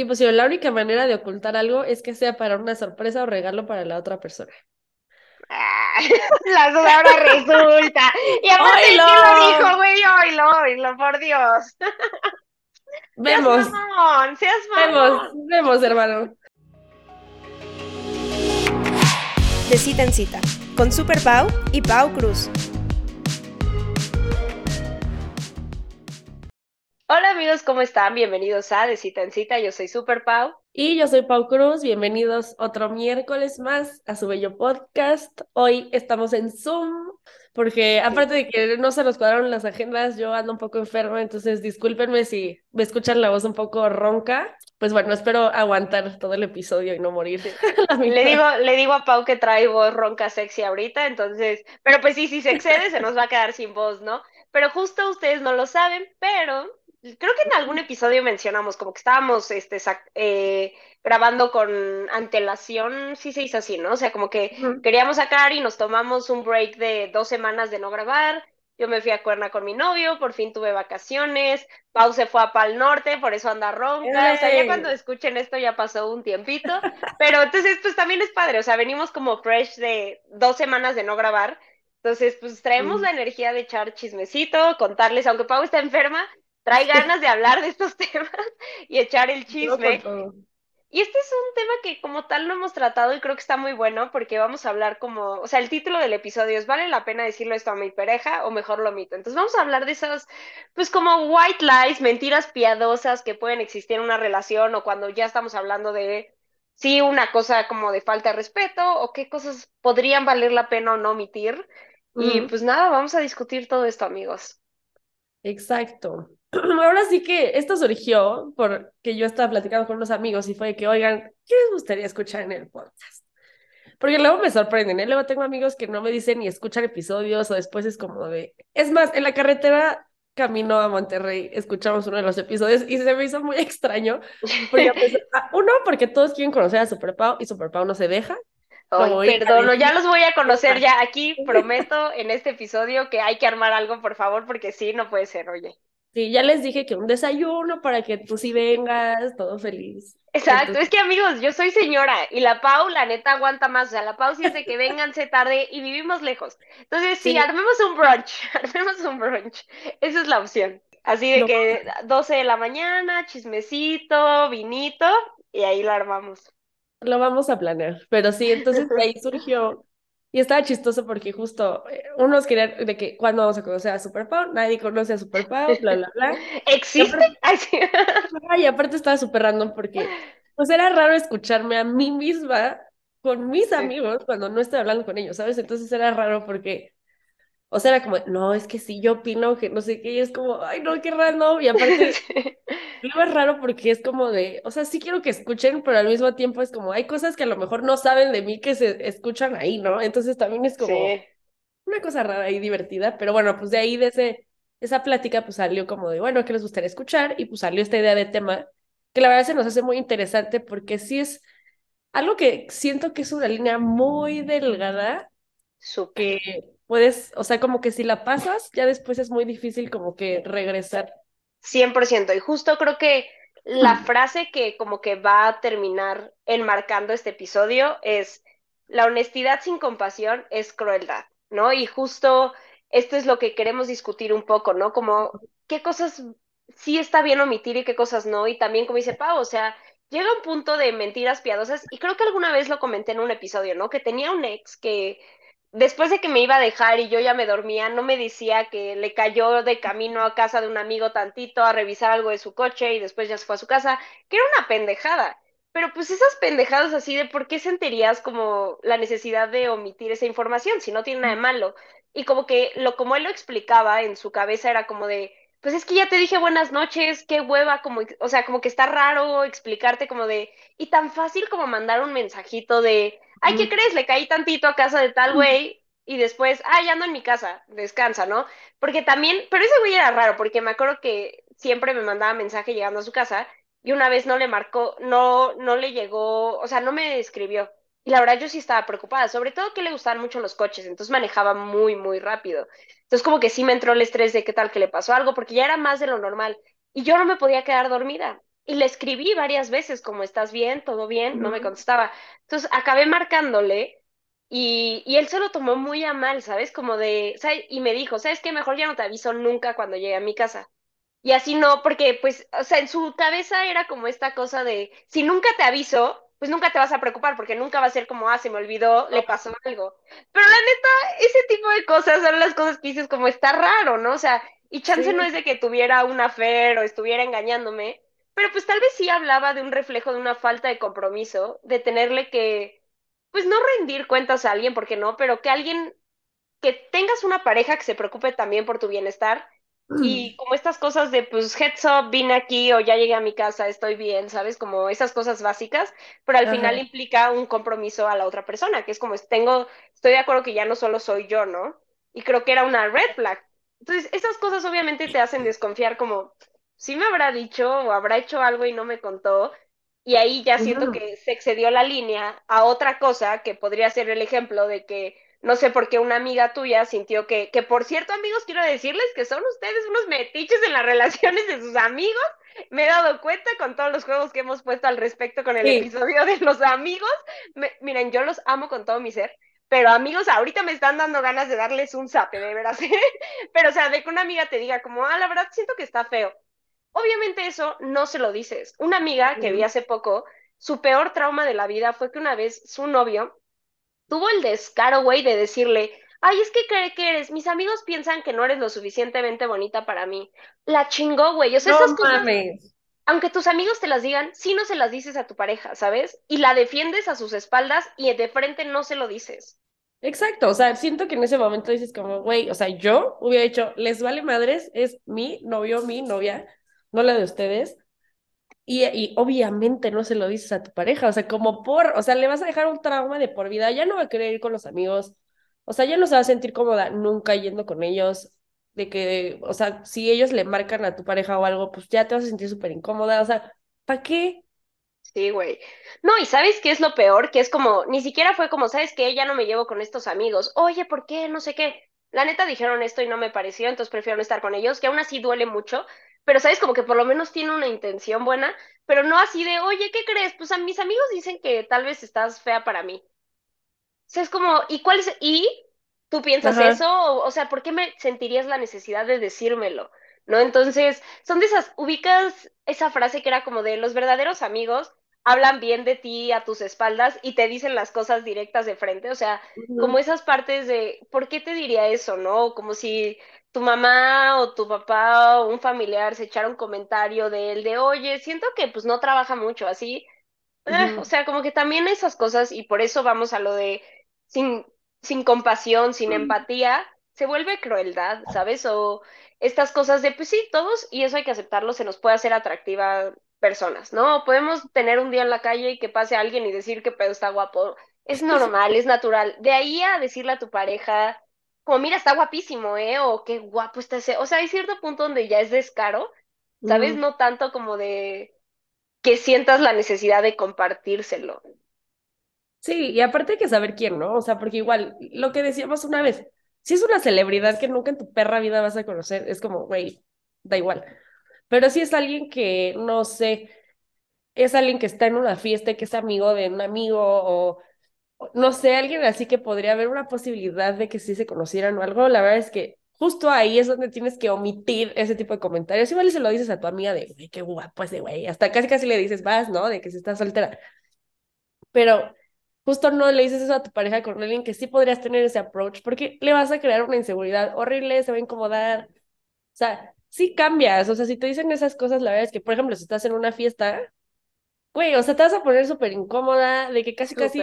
Y pues la única manera de ocultar algo es que sea para una sorpresa o regalo para la otra persona. Ah, la ahora resulta. Y aparte, ¿quién lo dijo, güey? Oilo, oilo, por Dios. Vemos. Seas mamón, seas Vemos, vemos, hermano. De cita en cita, con Super Pau y Pau Cruz. Hola amigos, ¿cómo están? Bienvenidos a De Cita en Cita, yo soy Super Pau. Y yo soy Pau Cruz, bienvenidos otro miércoles más a su bello podcast. Hoy estamos en Zoom, porque aparte de que no se nos cuadraron las agendas, yo ando un poco enferma, entonces discúlpenme si me escuchan la voz un poco ronca. Pues bueno, espero aguantar todo el episodio y no morir. le, digo, le digo a Pau que trae voz ronca sexy ahorita, entonces, pero pues sí, si se excede se nos va a quedar sin voz, ¿no? Pero justo ustedes no lo saben, pero creo que en algún episodio mencionamos como que estábamos este, eh, grabando con antelación, sí se hizo así, ¿no? O sea, como que queríamos sacar y nos tomamos un break de dos semanas de no grabar. Yo me fui a Cuerna con mi novio, por fin tuve vacaciones. Pau se fue a Pal Norte, por eso anda ronca. O sea, ya cuando escuchen esto ya pasó un tiempito. Pero entonces, pues también es padre. O sea, venimos como fresh de dos semanas de no grabar. Entonces, pues traemos la energía de echar chismecito, contarles, aunque Pau está enferma, trae ganas de hablar de estos temas y echar el chisme. Y este es un tema que como tal no hemos tratado y creo que está muy bueno porque vamos a hablar como, o sea, el título del episodio es ¿vale la pena decirlo esto a mi pareja o mejor lo omito? Entonces vamos a hablar de esas, pues como white lies, mentiras piadosas que pueden existir en una relación o cuando ya estamos hablando de, sí, una cosa como de falta de respeto o qué cosas podrían valer la pena o no omitir. Y pues nada, vamos a discutir todo esto, amigos. Exacto. ahora sí que esto surgió porque yo estaba platicando con unos amigos y fue que, oigan, ¿qué les gustaría escuchar en el podcast? Porque luego me sorprenden, ¿eh? Luego tengo amigos que no me dicen ni escuchar episodios o después es como de... Es más, en la carretera camino a Monterrey escuchamos uno de los episodios y se me hizo muy extraño. Porque, pues, uno, porque todos quieren conocer a Super Pau y Super Pau no se deja. Ay, perdón, ya los voy a conocer ya aquí, prometo en este episodio que hay que armar algo, por favor, porque sí, no puede ser, oye. Sí, ya les dije que un desayuno para que tú sí vengas, todo feliz. Exacto, es que amigos, yo soy señora y la Pau, la neta, aguanta más. O sea, la Pau sí es de que vénganse tarde y vivimos lejos. Entonces, sí, armemos un brunch, armemos un brunch. Esa es la opción. Así de que 12 de la mañana, chismecito, vinito, y ahí lo armamos. Lo vamos a planear. Pero sí, entonces ahí surgió y estaba chistoso porque justo eh, unos querían de que cuando vamos a conocer a Super Pau, nadie conoce a Super Pau, bla, bla, bla. ¿Existe? Y aparte, estaba súper random porque pues era raro escucharme a mí misma con mis amigos cuando no estoy hablando con ellos, ¿sabes? Entonces era raro porque, o sea, era como, no, es que sí, yo opino que no sé qué, y es como, ay, no, qué raro, y aparte, Luego es raro porque es como de, o sea, sí quiero que escuchen, pero al mismo tiempo es como, hay cosas que a lo mejor no saben de mí que se escuchan ahí, ¿no? Entonces también es como una cosa rara y divertida, pero bueno, pues de ahí, de ese, esa plática, pues salió como de, bueno, ¿qué les gustaría escuchar? Y pues salió esta idea de tema, que la verdad se nos hace muy interesante porque sí es algo que siento que es una línea muy delgada, que puedes, o sea, como que si la pasas, ya después es muy difícil como que regresar 100%. Y justo creo que la mm. frase que como que va a terminar enmarcando este episodio es, la honestidad sin compasión es crueldad, ¿no? Y justo esto es lo que queremos discutir un poco, ¿no? Como qué cosas sí está bien omitir y qué cosas no. Y también, como dice Pau, o sea, llega un punto de mentiras piadosas y creo que alguna vez lo comenté en un episodio, ¿no? Que tenía un ex que después de que me iba a dejar y yo ya me dormía, no me decía que le cayó de camino a casa de un amigo tantito a revisar algo de su coche y después ya se fue a su casa, que era una pendejada. Pero pues esas pendejadas así de por qué sentirías como la necesidad de omitir esa información si no tiene nada de malo. Y como que lo como él lo explicaba en su cabeza era como de, pues es que ya te dije buenas noches, qué hueva, como, o sea, como que está raro explicarte como de, y tan fácil como mandar un mensajito de, ay, ¿qué crees? Le caí tantito a casa de tal güey y después, ay, ando en mi casa, descansa, ¿no? Porque también, pero ese güey era raro, porque me acuerdo que siempre me mandaba mensaje llegando a su casa y una vez no le marcó, no, no le llegó, o sea, no me escribió. Y la verdad yo sí estaba preocupada, sobre todo que le gustaban mucho los coches, entonces manejaba muy, muy rápido. Entonces como que sí me entró el estrés de qué tal que le pasó algo, porque ya era más de lo normal. Y yo no me podía quedar dormida. y le escribí varias veces como estás bien, todo bien, no me contestaba. Entonces acabé marcándole y, y él se lo tomó muy a mal, ¿sabes? Como de, ¿sabes? Y me dijo, ¿sabes qué? Mejor ya no te aviso nunca cuando llegue a mi casa. Y así no, porque pues, o sea, en su cabeza era como esta cosa de, si nunca te aviso, pues nunca te vas a preocupar, porque nunca va a ser como, ah, se me olvidó, le pasó algo. Pero la neta, ese tipo de cosas son las cosas que dices como, está raro, ¿no? O sea, y chance no es de que tuviera una fe o estuviera engañándome, pero pues tal vez sí hablaba de un reflejo de una falta de compromiso, de tenerle que, pues no rendir cuentas a alguien, porque no, pero que alguien, que tengas una pareja que se preocupe también por tu bienestar y como estas cosas de, pues, heads up, vine aquí o ya llegué a mi casa, estoy bien, ¿sabes? Como esas cosas básicas, pero al final implica un compromiso a la otra persona, que es como, tengo, estoy de acuerdo que ya no solo soy yo, ¿no? Y creo que era una red flag. Entonces, esas cosas obviamente te hacen desconfiar como, si me habrá dicho o habrá hecho algo y no me contó, y ahí ya siento que se excedió la línea a otra cosa que podría ser el ejemplo de que no sé por qué una amiga tuya sintió que, que por cierto, amigos, quiero decirles que son ustedes unos metiches en las relaciones de sus amigos. Me he dado cuenta con todos los juegos que hemos puesto al respecto con el episodio de los amigos. miren, yo los amo con todo mi ser, pero amigos, ahorita me están dando ganas de darles un zape, de veras. pero, o sea, de que una amiga te diga como, ah, la verdad siento que está feo. Obviamente eso no se lo dices. Una amiga que vi hace poco, su peor trauma de la vida fue que una vez su novio tuvo el descaro, güey, de decirle, ay, es que ¿qué, que eres? Mis amigos piensan que no eres lo suficientemente bonita para mí. La chingó, güey. O sea, esas cosas, aunque tus amigos te las digan, sí no se las dices a tu pareja, ¿sabes? Y la defiendes a sus espaldas y de frente no se lo dices. Exacto, o sea, siento que en ese momento dices como, güey, o sea, yo hubiera dicho, les vale madres, es mi novio, mi novia, no la de ustedes. Y, obviamente no se lo dices a tu pareja, o sea, como por, o sea, le vas a dejar un trauma de por vida, ya no va a querer ir con los amigos, o sea, ya no se va a sentir cómoda nunca yendo con ellos, de que, o sea, si ellos le marcan a tu pareja o algo, pues ya te vas a sentir súper incómoda, o sea, ¿para qué? Sí, güey. No, y ¿sabes qué es lo peor? Que es como, ni siquiera fue como, ¿sabes qué? Ya no me llevo con estos amigos. Oye, ¿por qué? No sé qué. La neta dijeron esto y no me pareció, entonces prefiero no estar con ellos, que aún así duele mucho, pero sabes como que por lo menos tiene una intención buena, pero no así de, oye, ¿qué crees? Pues a mis amigos dicen que tal vez estás fea para mí. O sea, es como, ¿y cuál es? ¿Y tú piensas eso? O, o, sea, ¿por qué me sentirías la necesidad de decírmelo? ¿No? Entonces, son de esas, ubicas esa frase que era como de los verdaderos amigos hablan bien de ti a tus espaldas y te dicen las cosas directas de frente, o sea, como esas partes de, ¿por qué te diría eso, no? Como si tu mamá o tu papá o un familiar se echara un comentario de él de, oye, siento que pues no trabaja mucho así, eh, o sea, como que también esas cosas y por eso vamos a lo de sin, sin compasión, sin empatía, se vuelve crueldad, ¿sabes? O estas cosas de, pues sí, todos, y eso hay que aceptarlo, se nos puede hacer atractiva personas, ¿no? Podemos tener un día en la calle y que pase alguien y decir que pedo está guapo. Es normal, es natural. De ahí a decirle a tu pareja, como mira, está guapísimo, ¿eh? O qué guapo está ese. O sea, hay cierto punto donde ya es descaro, ¿sabes? No tanto como de que sientas la necesidad de compartírselo. Sí, y aparte hay que saber quién, ¿no? O sea, porque igual, lo que decíamos una vez, si es una celebridad que nunca en tu perra vida vas a conocer, es como, güey, da igual. Pero si es alguien que, no sé, es alguien que está en una fiesta y que es amigo de un amigo o, no sé, alguien así que podría haber una posibilidad de que sí se conocieran o algo, la verdad es que justo ahí es donde tienes que omitir ese tipo de comentarios. Igual se lo dices a tu amiga de, güey, qué guapo ese güey, hasta casi casi le dices, vas, ¿no? De que si estás soltera. Pero justo no le dices eso a tu pareja con alguien que sí podrías tener ese approach, porque le vas a crear una inseguridad horrible, se va a incomodar. O sea, sí cambias, o sea, si te dicen esas cosas, la verdad es que, por ejemplo, si estás en una fiesta, güey, o sea, te vas a poner súper incómoda, de que casi, casi,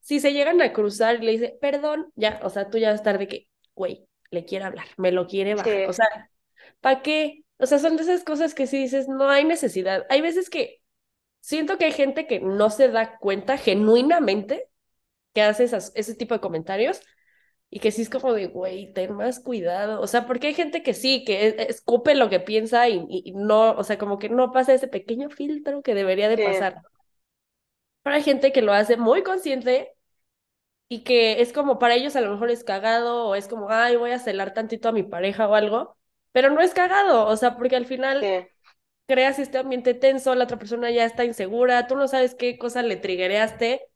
si se llegan a cruzar y le dice, perdón, ya, o sea, tú ya vas a estar de que, güey, le quiere hablar, me lo quiere bajar, o sea, ¿para qué? O sea, son de esas cosas que si dices, no hay necesidad. Hay veces que siento que hay gente que no se da cuenta genuinamente que hace esas, ese tipo de comentarios y que sí es como de, güey, ten más cuidado. O sea, porque hay gente que sí, que e, escupe lo que piensa y, no, o sea, como que no pasa ese pequeño filtro que debería de pasar. Pero hay gente que lo hace muy consciente y que es como para ellos a lo mejor es cagado o es como, ay, voy a celar tantito a mi pareja o algo, pero no es cagado, o sea, porque al final creas este ambiente tenso, la otra persona ya está insegura, tú no sabes qué cosa le triguereaste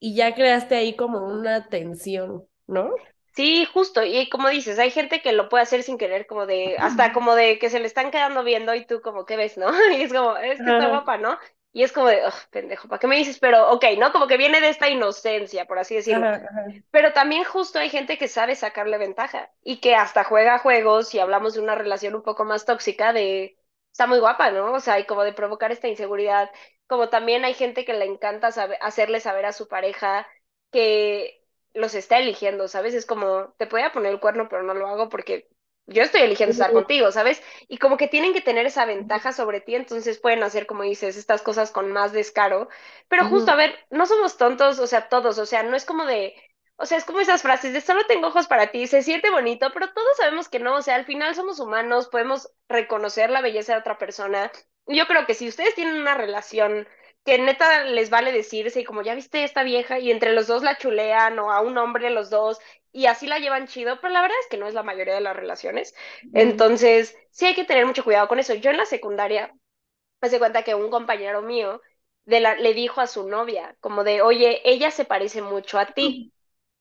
y ya creaste ahí como una tensión, ¿no? Sí, justo, y como dices, hay gente que lo puede hacer sin querer, como de, hasta como de que se le están quedando viendo y tú como, ¿qué ves, no? Y es como, es que está guapa, ¿no? Y es como de, "Ugh, pendejo, ¿para qué me dices? Pero, ok, ¿no? Como que viene de esta inocencia, por así decirlo. Ajá, ajá. Pero también justo hay gente que sabe sacarle ventaja y que hasta juega juegos, y hablamos de una relación un poco más tóxica, de, está muy guapa, ¿no? O sea, y como de provocar esta inseguridad, como también hay gente que le encanta saber, hacerle saber a su pareja que los está eligiendo, ¿sabes? Es como, te podía poner el cuerno, pero no lo hago porque yo estoy eligiendo estar contigo, ¿sabes? Y como que tienen que tener esa ventaja sobre ti, entonces pueden hacer, como dices, estas cosas con más descaro. Pero justo, a ver, no somos tontos, o sea, todos, o sea, no es como de, o sea, es como esas frases de solo tengo ojos para ti, se siente bonito, pero todos sabemos que no, o sea, al final somos humanos, podemos reconocer la belleza de otra persona. Yo creo que si ustedes tienen una relación que neta les vale decirse, y como ya viste esta vieja, y entre los dos la chulean, o a un hombre los dos, y así la llevan chido, pero la verdad es que no es la mayoría de las relaciones. Entonces, sí hay que tener mucho cuidado con eso. Yo en la secundaria, me hace cuenta que un compañero mío de la, le dijo a su novia, como de, oye, ella se parece mucho a ti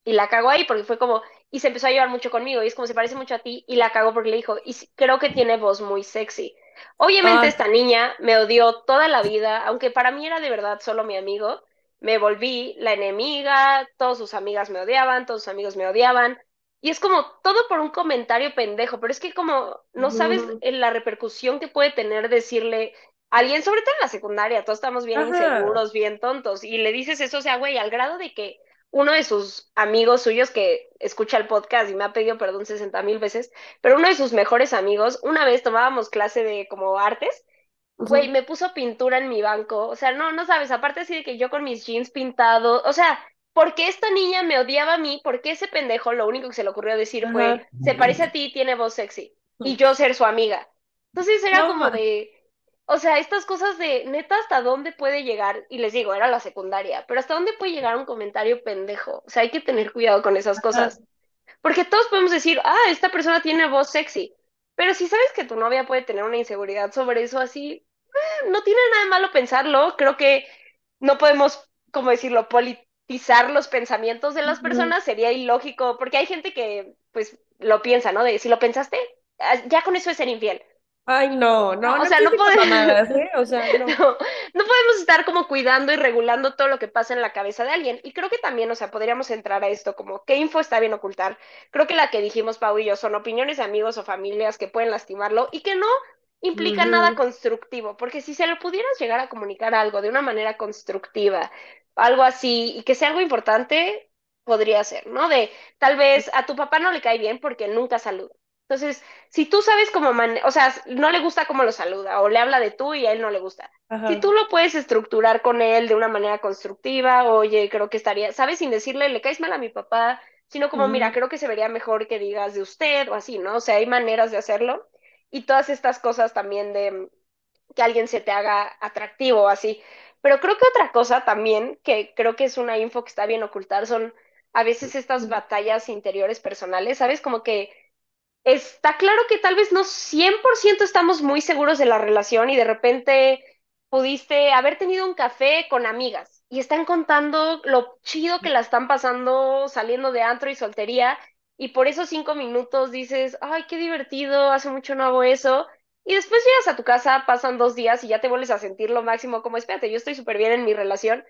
y la cagó ahí porque fue como, y se empezó a llevar mucho conmigo, y es como se parece mucho a ti, y la cagó porque le dijo, y creo que tiene voz muy sexy. Obviamente Ay, esta niña me odió toda la vida, aunque para mí era de verdad solo mi amigo, me volví la enemiga, todas sus amigas me odiaban, todos sus amigos me odiaban, y es como todo por un comentario pendejo, pero es que como no sabes la repercusión que puede tener decirle a alguien, sobre todo en la secundaria, todos estamos bien Ajá. inseguros, bien tontos, y le dices eso, o sea, güey, al grado de que uno de sus amigos suyos que escucha el podcast y me ha pedido perdón 60 mil veces, pero uno de sus mejores amigos, una vez tomábamos clase de como artes, güey, me puso pintura en mi banco, o sea, no, no sabes, aparte así de que yo con mis jeans pintados, o sea, ¿por qué esta niña me odiaba a mí? ¿Por qué ese pendejo lo único que se le ocurrió decir fue, se parece a ti y tiene voz sexy? Y yo ser su amiga. Entonces era No, como de, o sea, estas cosas de neta, ¿hasta dónde puede llegar? Y les digo, era la secundaria, pero ¿hasta dónde puede llegar un comentario pendejo? O sea, hay que tener cuidado con esas cosas. Porque todos podemos decir, ah, esta persona tiene voz sexy. Pero si sabes que tu novia puede tener una inseguridad sobre eso, así, eh, no tiene nada de malo pensarlo. Creo que no podemos, como decirlo, politizar los pensamientos de las personas. Sería ilógico, porque hay gente que, pues, lo piensa, ¿no? De si lo pensaste, ah, ya con eso es ser infiel. Ay, no, No, no, o no sea, podemos, mamadas, ¿eh? O sea, no, no. no podemos estar como cuidando y regulando todo lo que pasa en la cabeza de alguien. Y creo que también, o sea, podríamos entrar a esto como qué info está bien ocultar. Creo que la que dijimos Pau y yo son opiniones de amigos o familias que pueden lastimarlo y que no implican nada constructivo, porque si se lo pudieras llegar a comunicar algo de una manera constructiva, algo así, y que sea algo importante, podría ser, ¿no? De tal vez a tu papá no le cae bien porque nunca saluda. Entonces, si tú sabes cómo, man o sea, no le gusta cómo lo saluda o le habla de tú y a él no le gusta. Si Ajá. tú lo puedes estructurar con él de una manera constructiva, oye, creo que estaría, ¿sabes? Sin decirle, le caes mal a mi papá, sino como, mira, ujú, creo que se vería mejor que digas de usted o así, ¿no? O sea, hay maneras de hacerlo. Y todas estas cosas también de que alguien se te haga atractivo o así. Pero creo que otra cosa también, que creo que es una info que está bien ocultar, son a veces estas batallas interiores personales, ¿sabes? Como que está claro que tal vez no 100% estamos muy seguros de la relación y de repente pudiste haber tenido un café con amigas y están contando lo chido que la están pasando saliendo de antro y soltería y por esos cinco minutos dices, ay, qué divertido, hace mucho no hago eso. Y después llegas a tu casa, pasan dos días y ya te vuelves a sentir lo máximo, como espérate, yo estoy súper bien en mi relación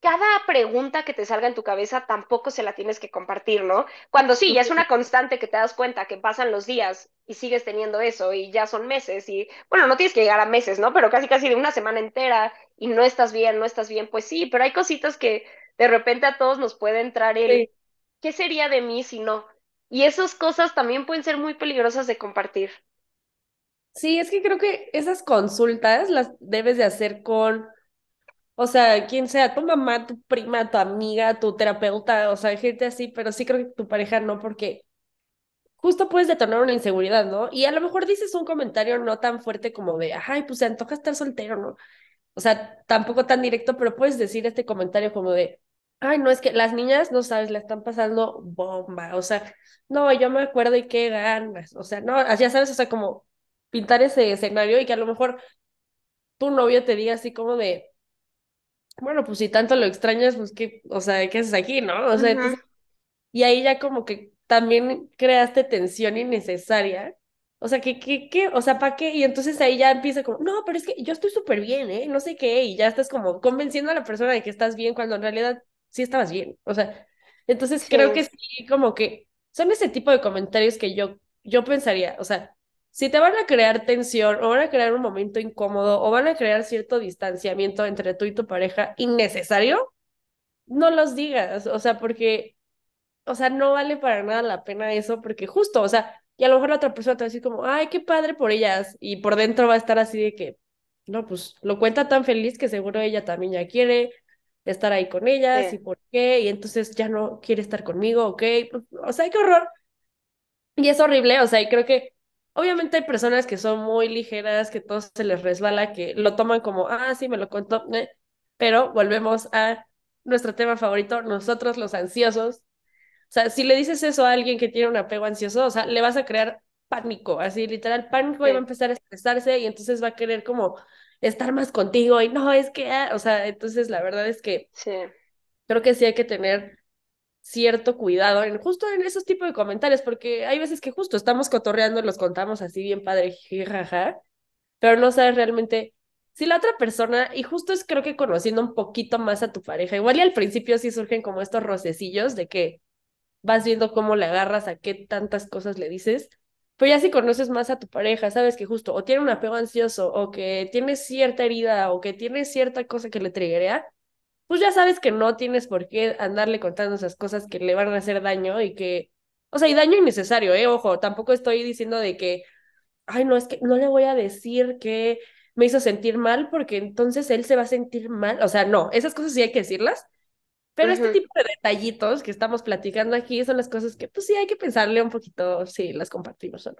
cada pregunta que te salga en tu cabeza tampoco se la tienes que compartir, ¿no? Cuando sí, ya es una constante que te das cuenta que pasan los días y sigues teniendo eso y ya son meses y bueno, no tienes que llegar a meses, ¿no? Pero casi casi de una semana entera y no estás bien, no estás bien, pues sí, pero hay cositas que de repente a todos nos puede entrar el, Sí. ¿qué sería de mí si no? Y esas cosas también pueden ser muy peligrosas de compartir. Sí, es que creo que esas consultas las debes de hacer con, o sea, quien sea, tu mamá, tu prima, tu amiga, tu terapeuta, o sea, gente así, pero sí creo que tu pareja no, porque justo puedes detonar una inseguridad, ¿no? Y a lo mejor dices un comentario no tan fuerte como de, ay, pues se antoja estar soltero, ¿no? O sea, tampoco tan directo, pero puedes decir este comentario como de, ay, no, es que las niñas, no sabes, la están pasando bomba, o sea, no, yo me acuerdo y qué ganas, o sea, no, ya sabes, o sea, como pintar ese escenario y que a lo mejor tu novio te diga así como de, bueno, pues si tanto lo extrañas, pues qué, o sea, ¿qué haces aquí, no? O sea, entonces, y ahí ya como que también creaste tensión innecesaria. O sea, ¿qué, qué, qué? O sea, ¿para qué? Y entonces ahí ya empieza como, no, pero es que yo estoy súper bien, ¿eh? No sé qué, y ya estás como convenciendo a la persona de que estás bien cuando en realidad sí estabas bien. O sea, entonces creo que Sí, sí, como que son ese tipo de comentarios que yo, yo pensaría, o sea, si te van a crear tensión o van a crear un momento incómodo o van a crear cierto distanciamiento entre tú y tu pareja innecesario, no los digas, o sea, porque, o sea, no vale para nada la pena eso, porque justo, o sea, y a lo mejor la otra persona te va a decir como, ay, qué padre por ellas, y por dentro va a estar así de que, no, pues lo cuenta tan feliz que seguro ella también ya quiere estar ahí con ellas, y por qué, y entonces ya no quiere estar conmigo, ok, o sea, qué horror. Y es horrible, o sea, y creo que obviamente hay personas que son muy ligeras, que todo se les resbala, que lo toman como, ah, sí, me lo contó, eh", pero volvemos a nuestro tema favorito, nosotros los ansiosos. O sea, si le dices eso a alguien que tiene un apego ansioso, o sea, le vas a crear pánico, así literal pánico y va a empezar a estresarse y entonces va a querer como estar más contigo y no, es que, ah", o sea, entonces la verdad es que sí. creo que sí hay que tener cierto cuidado en justo en esos tipos de comentarios, porque hay veces que justo estamos cotorreando, los contamos así bien padre, jaja, pero no sabes realmente si la otra persona, y justo es creo que conociendo un poquito más a tu pareja, igual y al principio sí surgen como estos rocecillos de que vas viendo cómo le agarras, a qué tantas cosas le dices, pero ya si conoces más a tu pareja, sabes que justo o tiene un apego ansioso, o que tiene cierta herida, o que tiene cierta cosa que le triggerea, pues ya sabes que no tienes por qué andarle contando esas cosas que le van a hacer daño y que, o sea, y daño innecesario, ¿eh? Ojo, tampoco estoy diciendo de que, ay, no, es que no le voy a decir que me hizo sentir mal porque entonces él se va a sentir mal, o sea, no, esas cosas sí hay que decirlas, pero este tipo de detallitos que estamos platicando aquí son las cosas que, pues sí, hay que pensarle un poquito si las compartimos o no.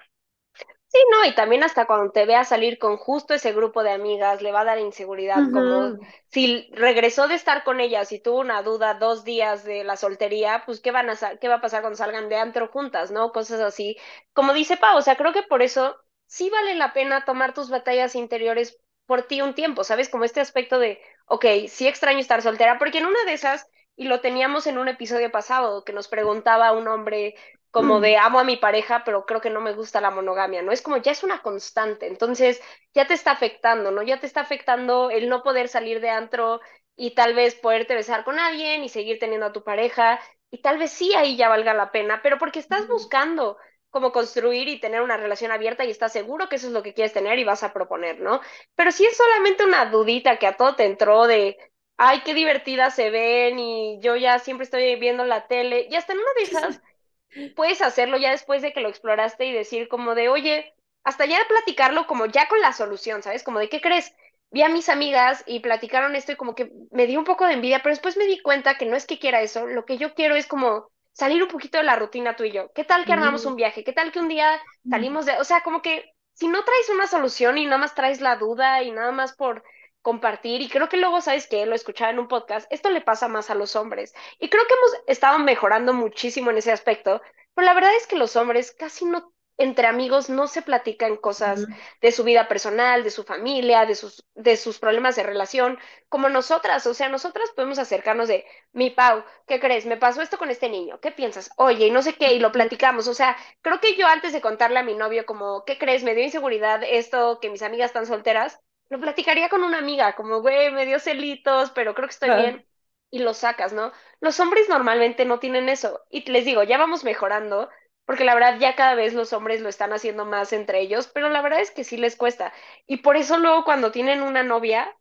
Sí, no, y también hasta cuando te vea salir con justo ese grupo de amigas, le va a dar inseguridad, como si regresó de estar con ellas y tuvo una duda dos días de la soltería, pues qué van a, qué va a pasar cuando salgan de antro juntas, ¿no? Cosas así. Como dice Pau, o sea, creo que por eso sí vale la pena tomar tus batallas interiores por ti un tiempo, ¿sabes? Como este aspecto de, ok, sí extraño estar soltera, porque en una de esas, y lo teníamos en un episodio pasado, que nos preguntaba un hombre como de amo a mi pareja, pero creo que no me gusta la monogamia, ¿no? Es como ya es una constante, entonces ya te está afectando, ¿no? Ya te está afectando el no poder salir de antro y tal vez poderte besar con alguien y seguir teniendo a tu pareja, y tal vez sí ahí ya valga la pena, pero porque estás buscando como construir y tener una relación abierta y estás seguro que eso es lo que quieres tener y vas a proponer, ¿no? Pero si es solamente una dudita que a todo te entró de, ay, qué divertidas se ven y yo ya siempre estoy viendo la tele, y hasta en una de esas puedes hacerlo ya después de que lo exploraste y decir como de, oye, hasta ya platicarlo como ya con la solución, ¿sabes? Como de, ¿qué crees? Vi a mis amigas y platicaron esto y como que me dio un poco de envidia, pero después me di cuenta que no es que quiera eso, lo que yo quiero es como salir un poquito de la rutina tú y yo. ¿Qué tal que armamos ujú, un viaje? ¿Qué tal que un día ujú. salimos de, o sea, como que si no traes una solución y nada más traes la duda y nada más por compartir, y creo que luego, ¿sabes que Lo escuchaba en un podcast, esto le pasa más a los hombres. Y creo que hemos estado mejorando muchísimo en ese aspecto, pero la verdad es que los hombres casi no, entre amigos, no se platican cosas de su vida personal, de su familia, de sus, de sus problemas de relación, como nosotras. O sea, nosotras podemos acercarnos de, mi Pau, ¿qué crees? Me pasó esto con este niño, ¿qué piensas? Oye, y no sé qué, y lo platicamos. O sea, creo que yo antes de contarle a mi novio como, ¿qué crees? Me dio inseguridad esto, que mis amigas están solteras, lo platicaría con una amiga, como, güey, me dio celitos, pero creo que estoy Ah, bien. Y lo sacas, ¿no? Los hombres normalmente no tienen eso. Y les digo, ya vamos mejorando, porque la verdad ya cada vez los hombres lo están haciendo más entre ellos, pero la verdad es que sí les cuesta. Y por eso luego cuando tienen una novia,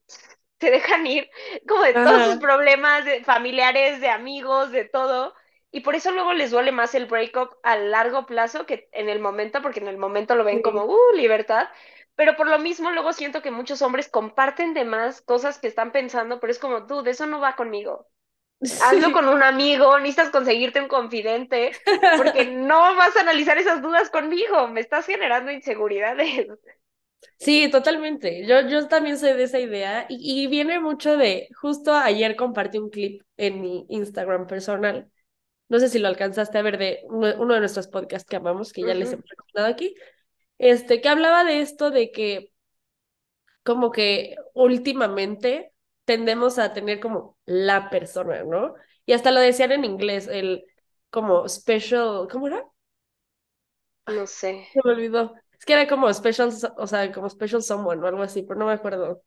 se dejan ir como de todos sus problemas de familiares, de amigos, de todo. Y por eso luego les duele más el breakup a largo plazo que en el momento, porque en el momento lo ven como, uh, libertad. Pero por lo mismo, luego siento que muchos hombres comparten de más cosas que están pensando, pero es como, dude, eso no va conmigo hazlo Sí. con un amigo, necesitas conseguirte un confidente, porque no vas a analizar esas dudas conmigo, me estás generando inseguridades. Sí, totalmente. Yo, yo también soy de esa idea y, y viene mucho de, justo ayer compartí un clip en mi Instagram personal. No sé si lo alcanzaste a ver de uno, uno de nuestros podcasts que amamos, que ya les hemos recomendado aquí, este, que hablaba de esto de que como que últimamente tendemos a tener como la persona, ¿no? Y hasta lo decían en inglés, el como special, ¿cómo era? No sé. Se me olvidó. Es que era como special, o sea, como special someone o algo así, pero no me acuerdo.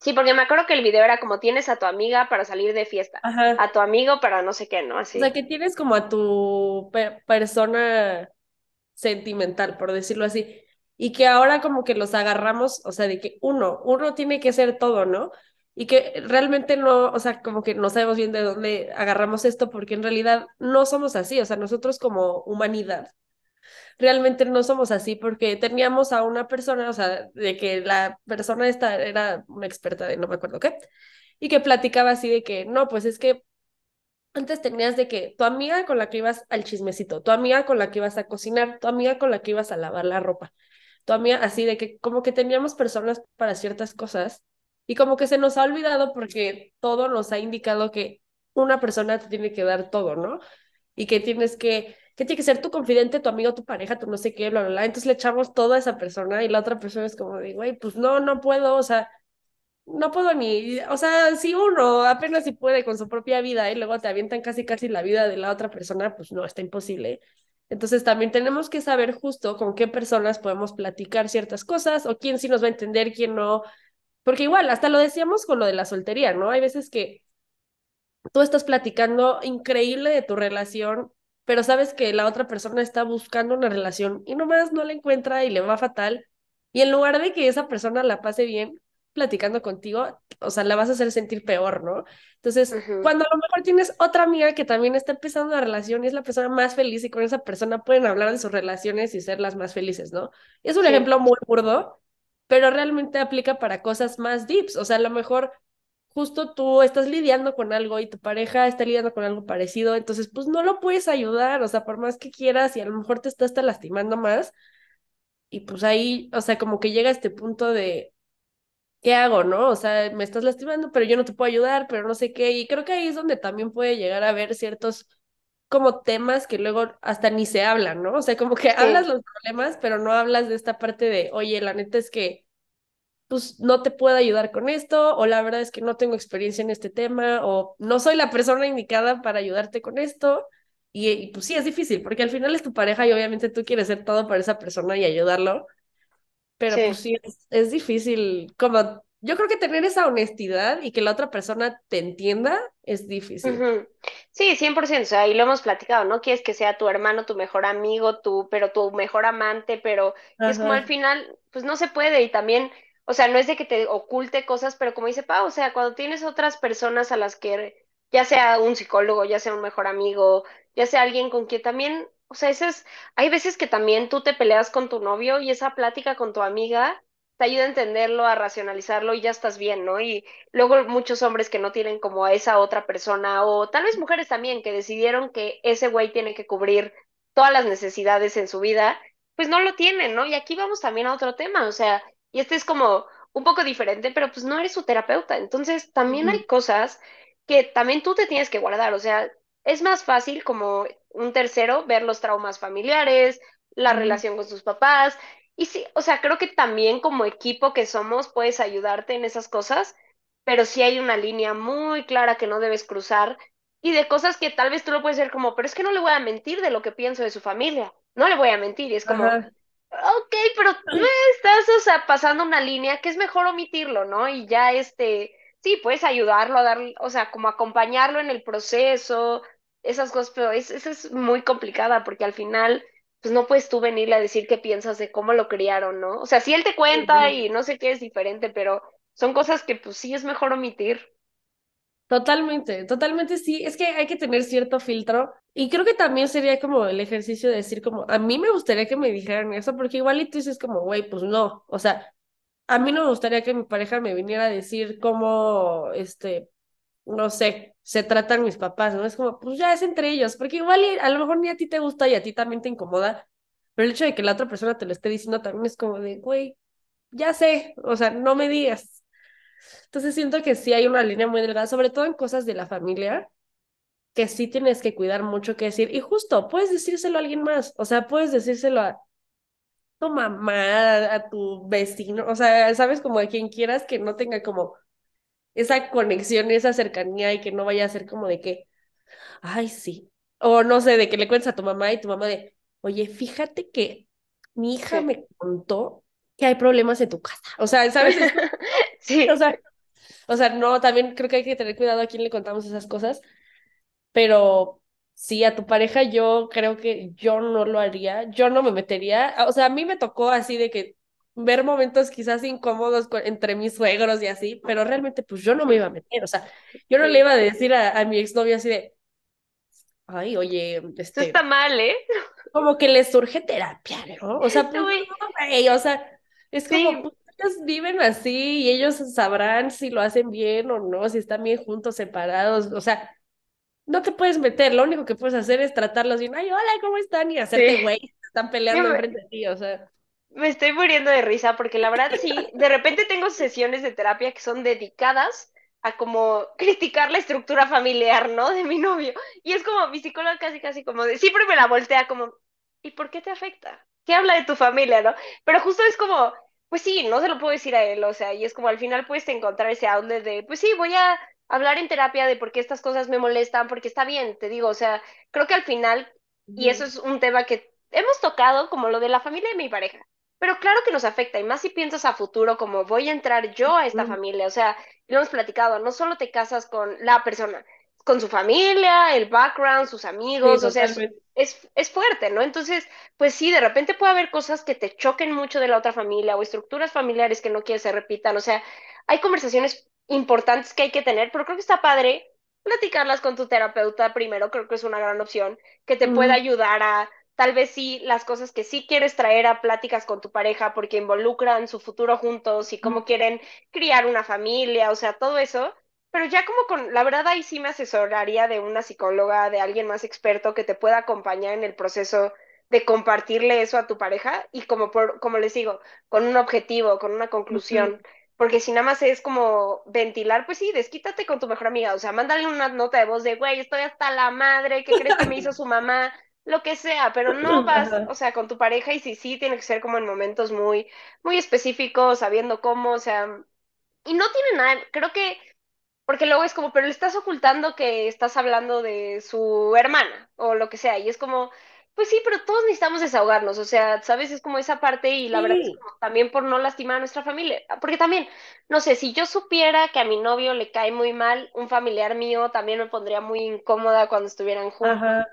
Sí, porque me acuerdo que el video era como tienes a tu amiga para salir de fiesta, Ajá. a tu amigo para no sé qué, ¿no? Así. O sea, que tienes como a tu pe- persona sentimental, por decirlo así, y que ahora como que los agarramos, o sea, de que uno, uno tiene que ser todo, ¿no? Y que realmente no, o sea, como que no sabemos bien de dónde agarramos esto, porque en realidad no somos así, o sea, nosotros como humanidad realmente no somos así porque teníamos a una persona, o sea, de que la persona esta era una experta de no me acuerdo qué, y que platicaba así de que, no, pues es que antes tenías de que tu amiga con la que ibas al chismecito, tu amiga con la que ibas a cocinar, tu amiga con la que ibas a lavar la ropa, tu amiga así de que como que teníamos personas para ciertas cosas y como que se nos ha olvidado porque todo nos ha indicado que una persona te tiene que dar todo, ¿no? Y que tienes que, que tiene que ser tu confidente, tu amigo, tu pareja, tu no sé qué, bla, bla, bla. Entonces le echamos todo a esa persona y la otra persona es como de, güey, pues no, no puedo, o sea, no puedo ni, o sea, si uno apenas si puede con su propia vida y luego te avientan casi casi la vida de la otra persona, pues no, está imposible. Entonces también tenemos que saber justo con qué personas podemos platicar ciertas cosas o quién sí nos va a entender, quién no. Porque igual, hasta lo decíamos con lo de la soltería, ¿no? Hay veces que tú estás platicando increíble de tu relación, pero sabes que la otra persona está buscando una relación y nomás no la encuentra y le va fatal. Y en lugar de que esa persona la pase bien platicando contigo, o sea, la vas a hacer sentir peor, ¿no? Entonces, Ujú. cuando a lo mejor tienes otra amiga que también está empezando una relación y es la persona más feliz y con esa persona pueden hablar de sus relaciones y ser las más felices, ¿no? Es un Sí. ejemplo muy burdo, pero realmente aplica para cosas más deeps, o sea, a lo mejor justo tú estás lidiando con algo y tu pareja está lidiando con algo parecido, entonces pues no lo puedes ayudar, o sea, por más que quieras y a lo mejor te estás lastimando más y pues ahí, o sea, como que llega este punto de, ¿qué hago, no? O sea, me estás lastimando, pero yo no te puedo ayudar, pero no sé qué, y creo que ahí es donde también puede llegar a haber ciertos como temas que luego hasta ni se hablan, ¿no? O sea, como que hablas los problemas, pero no hablas de esta parte de, oye, la neta es que pues no te puedo ayudar con esto, o la verdad es que no tengo experiencia en este tema, o no soy la persona indicada para ayudarte con esto. Y, y, pues sí, es difícil, porque al final es tu pareja y obviamente tú quieres ser todo para esa persona y ayudarlo, pero pues Sí. es, es difícil, como yo creo que tener esa honestidad y que la otra persona te entienda es difícil. Ujú. Sí, 100%, o sea, y lo hemos platicado, ¿no? Quieres que sea tu hermano, tu mejor amigo, tu, pero tu mejor amante, pero es como al final, pues no se puede y también, o sea, no es de que te oculte cosas, pero como dice Pau, o sea, cuando tienes otras personas a las que, ya sea un psicólogo, ya sea un mejor amigo, ya sea alguien con quien también, o sea, ese es, hay veces que también tú te peleas con tu novio y esa plática con tu amiga te ayuda a entenderlo, a racionalizarlo y ya estás bien, ¿no? Y Luego muchos hombres que no tienen como a esa otra persona, o tal vez mujeres también que decidieron que ese güey tiene que cubrir todas las necesidades en su vida, pues no lo tienen, ¿no? Y aquí vamos también a otro tema, o sea, y este es como un poco diferente, pero pues no eres su terapeuta, entonces también hay cosas que también tú te tienes que guardar, o sea, es más fácil como un tercero ver los traumas familiares, la relación con sus papás, y sí, o sea, creo que también como equipo que somos puedes ayudarte en esas cosas pero sí hay una línea muy clara que no debes cruzar y de cosas que tal vez tú lo puedes ver como, pero es que no le voy a mentir de lo que pienso de su familia, no le voy a mentir y es como, Ajá. ok, pero no estás, o sea, pasando una línea que es mejor omitirlo, ¿no? Y ya este, sí, puedes ayudarlo a dar, o sea, como acompañarlo en el proceso, esas cosas, pero es, esa es muy complicada porque al final... Pues no puedes tú venirle a decir qué piensas de cómo lo criaron, ¿no? O sea, si él te cuenta y no sé qué es diferente, pero son cosas que pues sí es mejor omitir. Totalmente, totalmente sí. Es que hay que tener cierto filtro y creo que también sería como el ejercicio de decir como, a mí me gustaría que me dijeran eso, porque igual y tú dices como, güey, pues no, o sea, a mí no me gustaría que mi pareja me viniera a decir cómo, este, no sé, se tratan mis papás, ¿no? Es como, pues ya es entre ellos, porque igual a lo mejor ni a ti te gusta y a ti también te incomoda, pero el hecho de que la otra persona te lo esté diciendo también es como de, güey, ya sé, o sea, no me digas. Entonces siento que sí hay una línea muy delgada, sobre todo en cosas de la familia, que sí tienes que cuidar mucho qué decir. Y justo, puedes decírselo a alguien más, o sea, puedes decírselo a, tu mamá, a tu vecino, o sea, sabes, como a quien quieras que no tenga como esa conexión, esa cercanía y que no vaya a ser como de que, ay, sí, o no sé, de que le cuentes a tu mamá y tu mamá de, oye, fíjate que mi hija Sí. me contó que hay problemas en tu casa, o sea, ¿sabes? Es- Sí, o sea, o sea, no, también creo que hay que tener cuidado a quién le contamos esas cosas, pero sí, a tu pareja yo creo que yo no lo haría, yo no me metería, o sea, a mí me tocó así de que ver momentos quizás incómodos con- entre mis suegros y así, pero realmente pues yo no me iba a meter, o sea, yo no le sí. iba a decir a, a mi exnovio así de, ay, oye, este, está mal, ¿eh? como que les surge terapia, ¿no? O sea, pues no, o sea, es como, sí, pues ellos viven así y ellos sabrán si lo hacen bien o no, si están bien juntos, separados, o sea, no te puedes meter, lo único que puedes hacer es tratarlos bien, ay, hola, ¿cómo están? Y hacerte sí. güey, están peleando enfrente de ti, o sea, me estoy muriendo de risa porque la verdad sí, de repente tengo sesiones de terapia que son dedicadas a como criticar la estructura familiar, ¿no? De mi novio. Y es como mi psicóloga casi, casi como de, siempre me la voltea como, ¿y por qué te afecta? ¿Qué habla de tu familia, no? Pero justo es como, pues sí, no se lo puedo decir a él, o sea, y es como al final puedes encontrar ese outlet de, pues sí, voy a hablar en terapia de por qué estas cosas me molestan, porque está bien, te digo, o sea, creo que al final, y eso es un tema que hemos tocado, como lo de la familia de mi pareja. Pero claro que nos afecta, y más si piensas a futuro, como voy a entrar yo a esta familia, o sea, lo hemos platicado, no solo te casas con la persona, con su familia, el background, sus Sí, amigos, o sea, es, es, es fuerte, ¿no? Entonces, pues sí, de repente puede haber cosas que te choquen mucho de la otra familia o estructuras familiares que no quieres se repitan, o sea, hay conversaciones importantes que hay que tener, pero creo que está padre platicarlas con tu terapeuta primero, creo que es una gran opción, que te pueda ayudar a tal vez sí las cosas que sí quieres traer a pláticas con tu pareja porque involucran su futuro juntos y cómo quieren criar una familia, o sea, todo eso. Pero ya como con, la verdad ahí sí me asesoraría de una psicóloga, de alguien más experto que te pueda acompañar en el proceso de compartirle eso a tu pareja y como por, como les digo, con un objetivo, con una conclusión. Porque si nada más es como ventilar, pues sí, desquítate con tu mejor amiga. O sea, mándale una nota de voz de, güey, estoy hasta la madre, ¿qué crees que me hizo su mamá? Lo que sea, pero no vas, o sea, con tu pareja y sí, sí, tiene que ser como en momentos muy, muy específicos, sabiendo cómo, o sea, y no tiene nada, creo que, porque luego es como, pero le estás ocultando que estás hablando de su hermana o lo que sea, y es como, pues sí, pero todos necesitamos desahogarnos, o sea, ¿sabes? Es como esa parte y la verdad es como también por no lastimar a nuestra familia, porque también, no sé, si yo supiera que a mi novio le cae muy mal un familiar mío, también me pondría muy incómoda cuando estuvieran juntos ajá,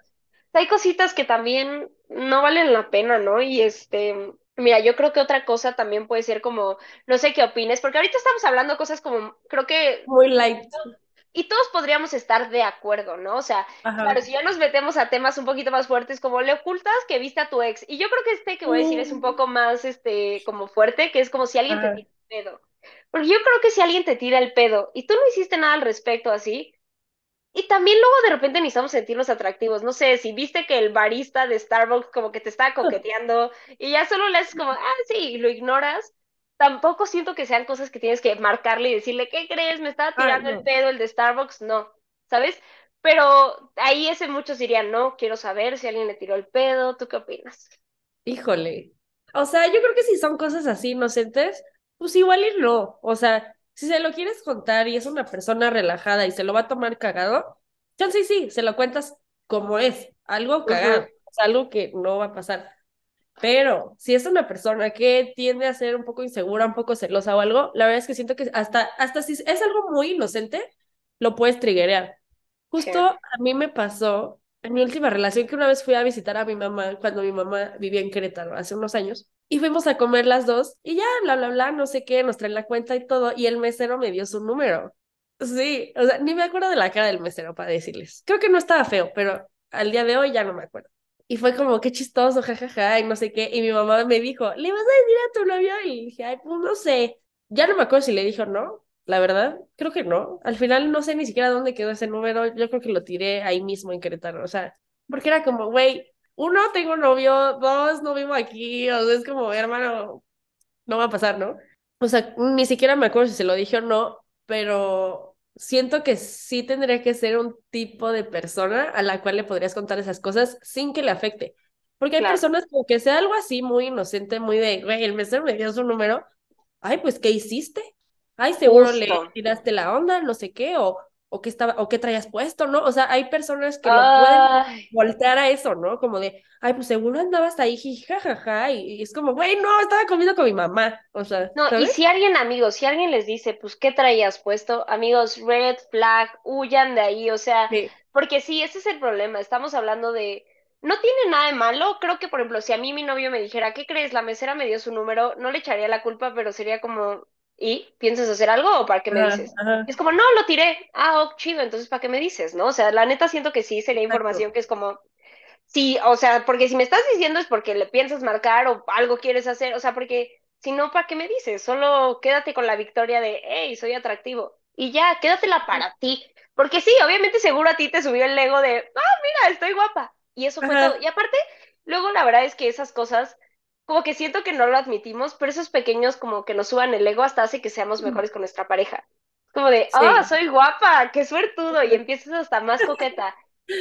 hay cositas que también no valen la pena, ¿no? Y este, mira, yo creo que otra cosa también puede ser como, no sé qué opines, porque ahorita estamos hablando cosas como, creo que, muy light. y todos podríamos estar de acuerdo, ¿no? O sea, claro, si ya nos metemos a temas un poquito más fuertes, como le ocultas que viste a tu ex, y yo creo que este que voy a decir es un poco más, este, como fuerte, que es como si alguien te tira el pedo. Porque yo creo que si alguien te tira el pedo y tú no hiciste nada al respecto así, y también luego de repente necesitamos sentirnos atractivos. No sé, si viste que el barista de Starbucks como que te estaba coqueteando y ya solo le haces como, ah, sí, y lo ignoras, tampoco siento que sean cosas que tienes que marcarle y decirle, ¿qué crees? Me estaba Ay, tirando el pedo el de Starbucks. No, ¿sabes? Pero ahí ese muchos dirían, no, quiero saber si alguien le tiró el pedo. ¿Tú qué opinas? Híjole. O sea, yo creo que si son cosas así inocentes, pues igual y no. O sea, si se lo quieres contar y es una persona relajada y se lo va a tomar cagado, chance sí, se lo cuentas como es, algo cagado, algo que no va a pasar. Pero si es una persona que tiende a ser un poco insegura, un poco celosa o algo, la verdad es que siento que hasta, hasta si es algo muy inocente, lo puedes triggerear. Sí. Justo a mí me pasó en mi última relación que una vez fui a visitar a mi mamá cuando mi mamá vivía en Querétaro hace unos años y fuimos a comer las dos y ya, bla, bla, bla, no sé qué, nos traen la cuenta y todo y el mesero me dio su número. Sí, o sea, ni me acuerdo de la cara del mesero para decirles. Creo que no estaba feo, pero al día de hoy ya no me acuerdo. Y fue como, qué chistoso, jajaja, y no sé qué. Y mi mamá me dijo, ¿le vas a decir a tu novio? Y dije, ay, pues no sé. Ya no me acuerdo si le dijo no, la verdad, creo que no. Al final no sé ni siquiera dónde quedó ese número. Yo creo que lo tiré ahí mismo en Querétaro. O sea, porque era como, güey, uno, tengo novio, dos, no vivo aquí. O sea, es como, hermano, no va a pasar, ¿no? O sea, ni siquiera me acuerdo si se lo dije o no, pero siento que sí tendría que ser un tipo de persona a la cual le podrías contar esas cosas sin que le afecte. Porque hay Claro. personas como que sea algo así muy inocente, muy de, güey, el mesero me dio su número. Ay, pues, ¿qué hiciste? Ay, seguro le Justo. tiraste la onda, no sé qué, o, o qué estaba, o qué traías puesto, ¿no? O sea, hay personas que lo pueden Ay, voltear a eso, ¿no? Como de, ay, pues seguro andabas ahí, jajaja, y, y es como, güey, no, estaba comiendo con mi mamá, o sea, No, y si alguien, amigos, si alguien les dice, pues, ¿qué traías puesto? Amigos, red flag, huyan de ahí, o sea, Sí, porque sí, ese es el problema, estamos hablando de, no tiene nada de malo, creo que, por ejemplo, si a mí mi novio me dijera, ¿qué crees? La mesera me dio su número, no le echaría la culpa, pero sería como, ¿y? ¿Piensas hacer algo o para qué me ajá, dices? ajá, es como, no, lo tiré, ah, oh, chido, entonces, ¿para qué me dices? ¿No? O sea, la neta siento que sí, sería exacto, información que es como, Sí, o sea, porque si me estás diciendo es porque le piensas marcar o algo quieres hacer, o sea, porque si no, ¿para qué me dices? Solo quédate con la victoria de, hey, soy atractivo. Y ya, quédatela para ti. Porque sí, obviamente seguro a ti te subió el ego de, ah, mira, estoy guapa. Y eso fue todo. Y aparte, luego la verdad es que esas cosas, como que siento que no lo admitimos, pero esos pequeños como que nos suban el ego hasta hace que seamos mejores con nuestra pareja. Como de, sí, soy guapa, qué suertudo. Y empiezas hasta más coqueta.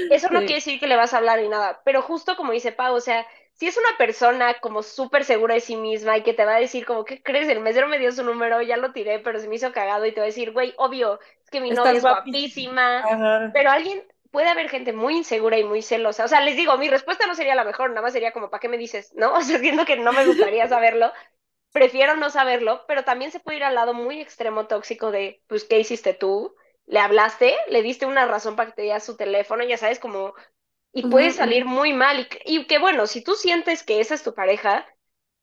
Eso no quiere decir que le vas a hablar ni nada, pero justo como dice Pau, o sea, si es una persona como súper segura de sí misma y que te va a decir como, ¿qué crees? El mesero me dio su número, ya lo tiré, pero se me hizo cagado y te va a decir, güey, obvio, es que mi novia es guapísima, guapísima, pero alguien, puede haber gente muy insegura y muy celosa, o sea, les digo, mi respuesta no sería la mejor, nada más sería como, ¿para qué me dices? ¿No? O sea, siento que no me gustaría saberlo, prefiero no saberlo, pero también se puede ir al lado muy extremo tóxico de, pues, ¿qué hiciste tú? ¿Le hablaste? ¿Le diste una razón para que te diera su teléfono? Ya sabes, como y puede salir muy mal. Y, y que bueno, si tú sientes que esa es tu pareja,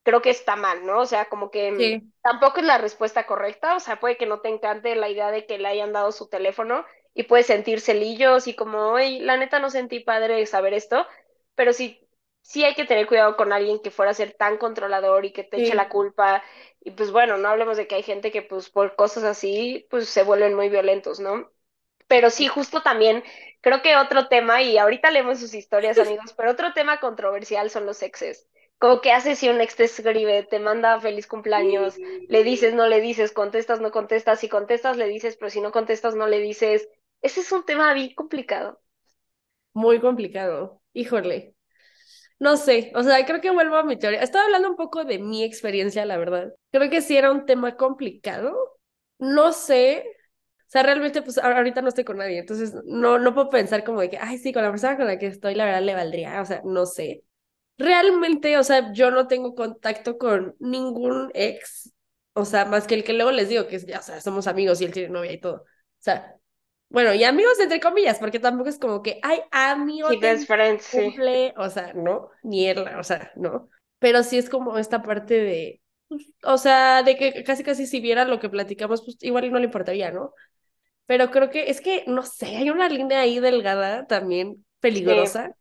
creo que está mal, ¿no? O sea, como que mm, sí, tampoco es la respuesta correcta, o sea, puede que no te encante la idea de que le hayan dado su teléfono y puedes sentir celillos y como, oye, la neta no sentí padre saber esto, pero sí, sí hay que tener cuidado con alguien que fuera a ser tan controlador y que te eche la culpa. Y pues bueno, no hablemos de que hay gente que pues por cosas así, pues se vuelven muy violentos, ¿no? Pero sí, justo también, creo que otro tema, y ahorita leemos sus historias, amigos, pero otro tema controversial son los exes. Como que haces si un ex te escribe, te manda feliz cumpleaños, le dices, no le dices, contestas, no contestas, si contestas, le dices, pero si no contestas, no le dices. Ese es un tema bien complicado. muy complicado, híjole. No sé, o sea, creo que vuelvo a mi teoría. Estaba hablando un poco de mi experiencia, la verdad. Creo que sí era un tema complicado. No sé, o sea, realmente, pues ahor- ahorita no estoy con nadie, entonces no, no puedo pensar como de que, ay, sí, con la persona con la que estoy, la verdad le valdría, o sea, no sé. Realmente, o sea, yo no tengo contacto con ningún ex, o sea, más que el que luego les digo que o sea, somos amigos y él tiene novia y todo. O sea, bueno, y amigos entre comillas, porque tampoco es como que, ay, Sí, amigo, best friends, sí. cumple, o sea, no, ni él, o sea, no. Pero sí es como esta parte de, pues, o sea, de que casi casi si viera lo que platicamos, pues igual no le importaría, ¿no? Pero creo que es que, no sé, hay una línea ahí delgada también Sí, peligrosa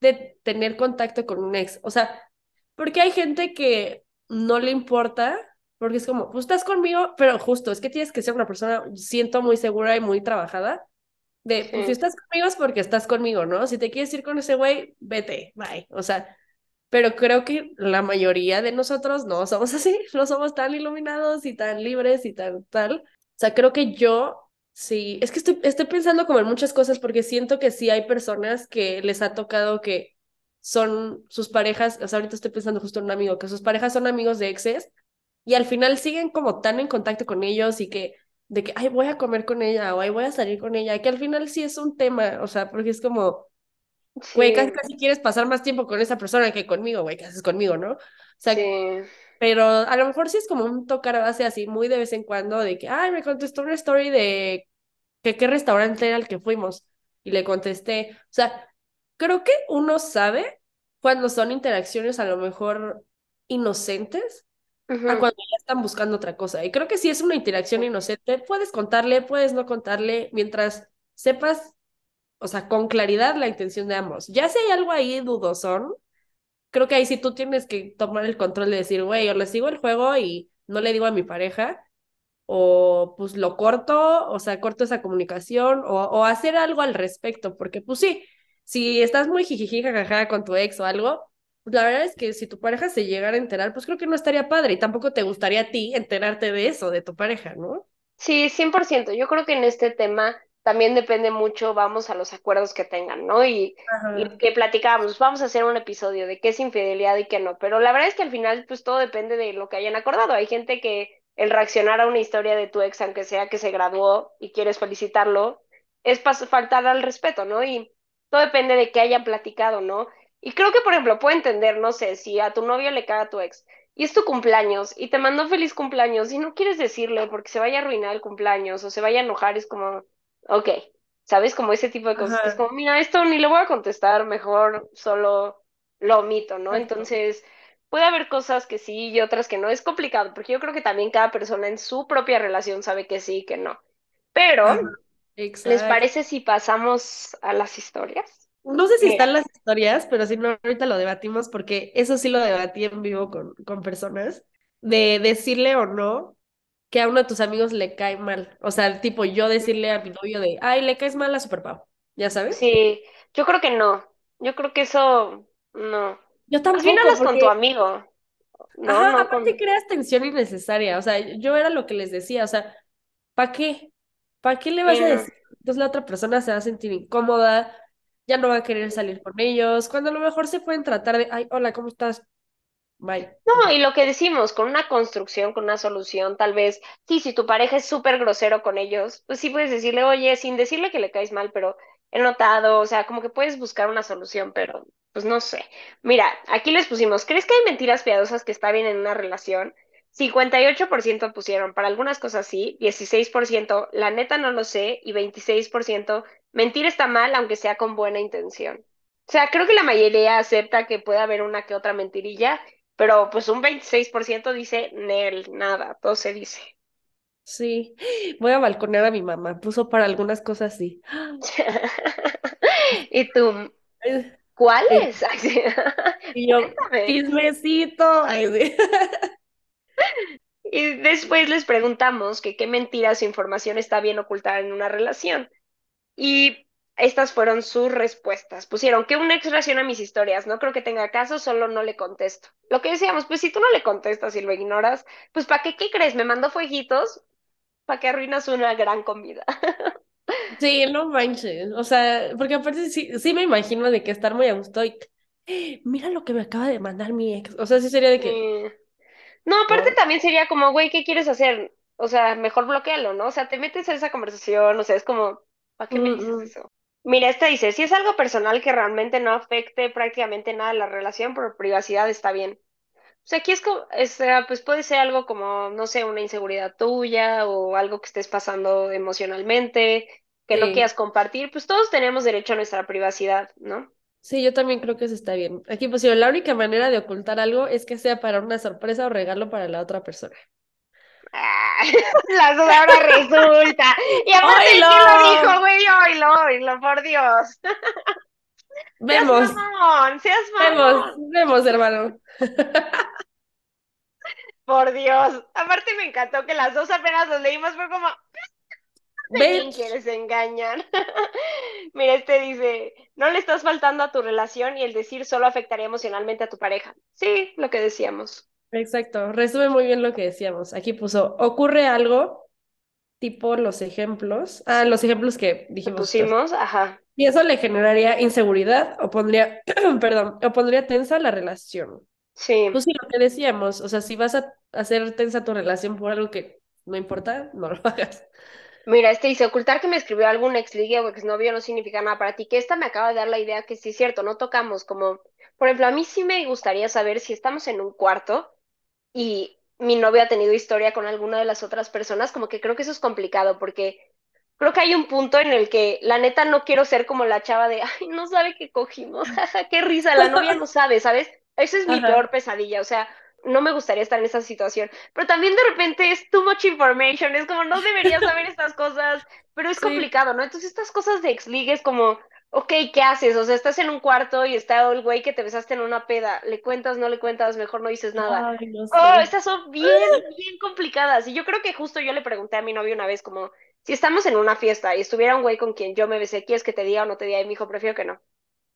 de tener contacto con un ex. O sea, porque hay gente que no le importa, porque es como, pues estás conmigo, pero justo, es que tienes que ser una persona, siento, muy segura y muy trabajada de, pues si sí, estás conmigo es porque estás conmigo, ¿no? Si te quieres ir con ese güey, vete, bye. O sea, pero creo que la mayoría de nosotros no somos así, no somos tan iluminados y tan libres y tan tal. O sea, creo que yo sí, es que estoy, estoy pensando como en muchas cosas porque siento que sí hay personas que les ha tocado que son sus parejas, o sea, ahorita estoy pensando justo en un amigo, que sus parejas son amigos de exes y al final siguen como tan en contacto con ellos y que de que, ay, voy a comer con ella o ay, voy a salir con ella, que al final sí es un tema, o sea, porque es como, güey, casi, sí, casi quieres pasar más tiempo con esa persona que conmigo, güey, ¿qué haces conmigo, no? O sea, sí, pero a lo mejor sí es como un tocar base así muy de vez en cuando de que, ay, me contestó una story de que qué restaurante era el que fuimos y le contesté, o sea, creo que uno sabe cuando son interacciones a lo mejor inocentes a cuando ya están buscando otra cosa. Y creo que si es una interacción inocente, puedes contarle, puedes no contarle, mientras sepas, o sea, con claridad la intención de ambos. Ya si hay algo ahí dudosón, creo que ahí sí tú tienes que tomar el control de decir, güey, o le sigo el juego y no le digo a mi pareja, o pues lo corto, o sea, corto esa comunicación, o, o hacer algo al respecto, porque pues sí, si estás muy jijiji, jajaja con tu ex o algo, la verdad es que si tu pareja se llegara a enterar, pues creo que no estaría padre y tampoco te gustaría a ti enterarte de eso, de tu pareja, ¿no? Sí, 100%. Yo creo que en este tema también depende mucho, vamos a los acuerdos que tengan, ¿no? Y, y que platicábamos, vamos a hacer un episodio de qué es infidelidad y qué no, pero la verdad es que al final, pues todo depende de lo que hayan acordado. Hay gente que el reaccionar a una historia de tu ex, aunque sea que se graduó y quieres felicitarlo, es faltar al respeto, ¿no? Y todo depende de qué hayan platicado, ¿no? Y creo que, por ejemplo, puedo entender, no sé, si a tu novio le caga a tu ex y es tu cumpleaños y te mandó feliz cumpleaños y no quieres decirle porque se vaya a arruinar el cumpleaños o se vaya a enojar, es como, ok, ¿sabes? Como ese tipo de cosas es como, mira, esto ni le voy a contestar, mejor solo lo omito, ¿no? Entonces, puede haber cosas que sí y otras que no. Es complicado porque yo creo que también cada persona en su propia relación sabe que sí y que no. Pero. ¿les parece si pasamos a las historias? No sé si Mira, están las historias, pero si no, ahorita lo debatimos porque eso sí lo debatí en vivo con, con personas, de decirle o no que a uno de tus amigos le cae mal. O sea, tipo yo decirle a mi novio de, ay, le caes mal a Super Pau, ¿ya sabes? sí, yo creo que no. Yo creo que eso, no. Yo Más bien tampoco, hablas con tu porque, amigo, ¿no? ajá, No aparte con... creas tensión innecesaria. O sea, yo era lo que les decía, o sea, ¿para qué? ¿Para qué le Sí, vas a no. decir? Entonces la otra persona se va a sentir incómoda, ya no va a querer salir con ellos, cuando a lo mejor se pueden tratar de, ay, hola, ¿cómo estás? Bye. No, y lo que decimos, con una construcción, con una solución, tal vez, sí, si tu pareja es súper grosero con ellos, pues sí puedes decirle, oye, sin decirle que le caes mal, pero he notado, o sea, como que puedes buscar una solución, pero pues no sé. Mira, aquí les pusimos, ¿crees que hay mentiras piadosas que está bien en una relación? 58% pusieron, para algunas cosas sí, 16% la neta no lo sé, y 26% mentir está mal, aunque sea con buena intención. O sea, creo que la mayoría acepta que puede haber una que otra mentirilla pero pues un 26% dice Nel, nada, todo se dice. Sí, voy a balconear a mi mamá, puso para algunas cosas sí. ¿Y tú, cuáles? Así, Y yo, chismecito. Y después les preguntamos que qué mentiras o información está bien ocultar en una relación. Y estas fueron sus respuestas. Pusieron que un ex reacciona a mis historias, no creo que tenga caso, solo no le contesto. Lo que decíamos, pues si tú no le contestas y lo ignoras, pues ¿para qué? ¿Qué crees? ¿Me mandó fueguitos? ¿Para qué arruinas una gran comida? Sí, no manches. O sea, porque aparte sí, sí me imagino de que estar muy a gusto y "Eh, mira lo que me acaba de mandar mi ex. O sea, sí sería de que. No, aparte también sería como, güey, ¿qué quieres hacer? O sea, mejor bloquealo, ¿no? O sea, te metes en esa conversación, o sea, es como, ¿para qué me Mm, dices mm. eso? Mira, esta dice, si es algo personal que realmente no afecte prácticamente nada a la relación, por privacidad está bien. O sea, aquí es como, pues puede ser algo como, no sé, una inseguridad tuya o algo que estés pasando emocionalmente, que no Sí, quieras compartir, pues todos tenemos derecho a nuestra privacidad, ¿no? sí, yo también creo que eso está bien. Aquí pusieron, la única manera de ocultar algo es que sea para una sorpresa o regalo para la otra persona. Ah, las ahora resulta. Y aparte. ¿quién lo dijo, güey? Oílo, oílo, por Dios. Seas Vemos, mamón, seas vemos, mamón. vemos, hermano. Por Dios. Aparte me encantó que las dos apenas los leímos, fue como, ¿de quién quieres engañar? Mira, este dice, no le estás faltando a tu relación y el decir solo afectaría emocionalmente a tu pareja. Sí, lo que decíamos. Exacto, resume muy bien lo que decíamos. Aquí puso, ocurre algo, tipo los ejemplos, ah, los ejemplos que dijimos pusimos, ajá, Y eso le generaría inseguridad o pondría, perdón, o pondría tensa la relación. sí. Pues sí, lo que decíamos, o sea, si vas a hacer tensa tu relación por algo que no importa, no lo hagas. Mira, este dice, ocultar que me escribió algún ex ligue o exnovio no significa nada para ti, que esta me acaba de dar la idea que sí es cierto, no tocamos como, por ejemplo, a mí sí me gustaría saber si estamos en un cuarto y mi novio ha tenido historia con alguna de las otras personas, como que creo que eso es complicado porque creo que hay un punto en el que la neta no quiero ser como la chava de, ay, no sabe que cogimos, qué risa, la novia no sabe, ¿sabes? Esa es mi peor pesadilla, o sea, no me gustaría estar en esa situación, pero también de repente es too much information, es como no debería saber estas cosas, pero es sí. complicado, ¿no? Entonces estas cosas de ex es como, ok, ¿qué haces? O sea, estás en un cuarto y está el güey que te besaste en una peda, ¿le cuentas, no le cuentas? Mejor no dices nada. Ay, no Oh, sé. estas son bien, bien complicadas. Y yo creo que justo yo le pregunté a mi novio una vez como, si estamos en una fiesta y estuviera un güey con quien yo me besé, ¿quieres que te diga o no te diga? Y me dijo, prefiero que no.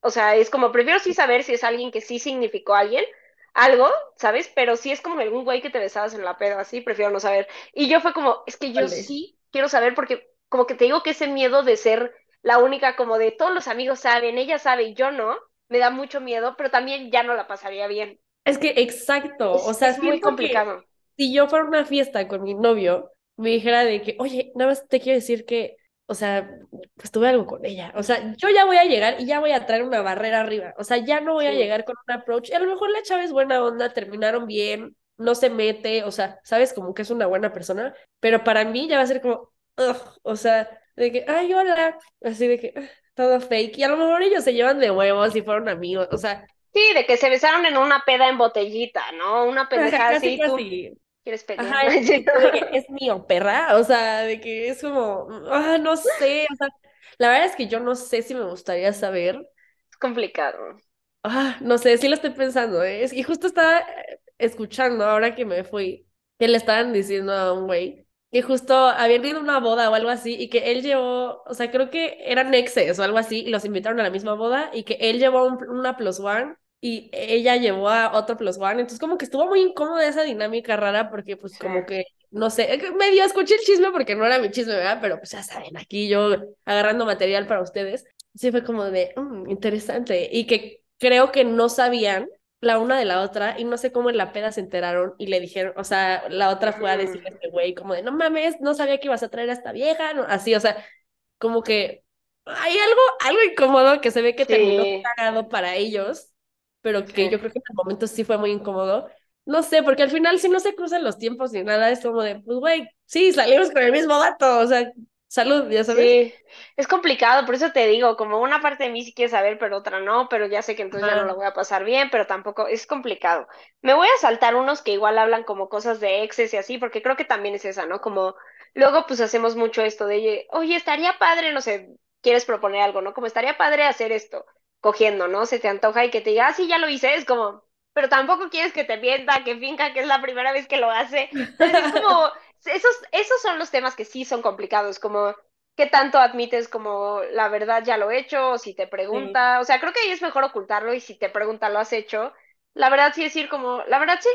O sea, es como, prefiero sí saber si es alguien que sí significó a alguien, algo, ¿sabes? Pero si es como algún güey que te besabas en la peda, así, prefiero no saber. Y yo fue como, es que yo Vale. sí quiero saber porque como que te digo que ese miedo de ser la única, como de todos los amigos saben, ella sabe y yo no, me da mucho miedo, pero también ya no la pasaría bien. Es que exacto, o sea, es muy complicado. Si yo fuera a una fiesta con mi novio, me dijera de que, oye, nada más te quiero decir que, o sea, pues tuve algo con ella. O sea, yo ya voy a llegar y ya voy a traer una barrera arriba. O sea, ya no voy a llegar con un approach. Y a lo mejor la chava es buena onda, terminaron bien, no se mete, o sea, sabes como que es una buena persona, pero para mí ya va a ser como, o sea, de que, ay, hola, así de que, todo fake. Y a lo mejor ellos se llevan de huevos y fueron amigos, o sea. Sí, de que se besaron en una peda en botellita, ¿no? Una pendejada así. Tú quieres Ajá, es, es mío, perra. O sea, de que es como, ah, no sé. O sea, la verdad es que yo no sé si me gustaría saber. Es complicado. Ah, no sé, sí lo estoy pensando, ¿eh? Y justo estaba escuchando ahora que me fui, que le estaban diciendo a un güey que justo habían ido a una boda o algo así y que él llevó, o sea, creo que eran exes o algo así y los invitaron a la misma boda y que él llevó una plus one y ella llevó a otro plus one, entonces como que estuvo muy incómoda esa dinámica rara porque pues como que, no sé, medio escuché el chisme porque no era mi chisme, ¿verdad? Pero pues ya saben, aquí yo agarrando material para ustedes, sí fue como de, mm, interesante y que creo que no sabían la una de la otra y no sé cómo en la peda se enteraron y le dijeron, o sea, la otra fue a decirle a este güey como de, no mames, no sabía que ibas a traer a esta vieja, no, así, o sea, como que hay algo, algo incómodo que se ve que terminó cagado para ellos, pero que yo creo que en el momento sí fue muy incómodo. No sé, porque al final si no se cruzan los tiempos ni nada, es como de, pues güey, sí, salimos con el mismo dato, o sea, Salud, ya sabes. Sí, es complicado, por eso te digo, como una parte de mí sí quiere saber, pero otra no, pero ya sé que entonces ya no lo voy a pasar bien, pero tampoco es complicado. Me voy a saltar unos que igual hablan como cosas de exes y así, porque creo que también es esa, ¿no? Como luego pues hacemos mucho esto de, oye, estaría padre, no sé, quieres proponer algo, ¿no? Como estaría padre hacer esto, cogiendo, ¿no? Se te antoja y que te diga, ah, sí, ya lo hice, es como, pero tampoco quieres que te mienta, que finca que es la primera vez que lo hace. Entonces es como esos, esos son los temas que sí son complicados, como qué tanto admites como la verdad ya lo he hecho, o si te pregunta, o sea, creo que ahí es mejor ocultarlo y si te pregunta lo has hecho, la verdad sí decir como, la verdad sí,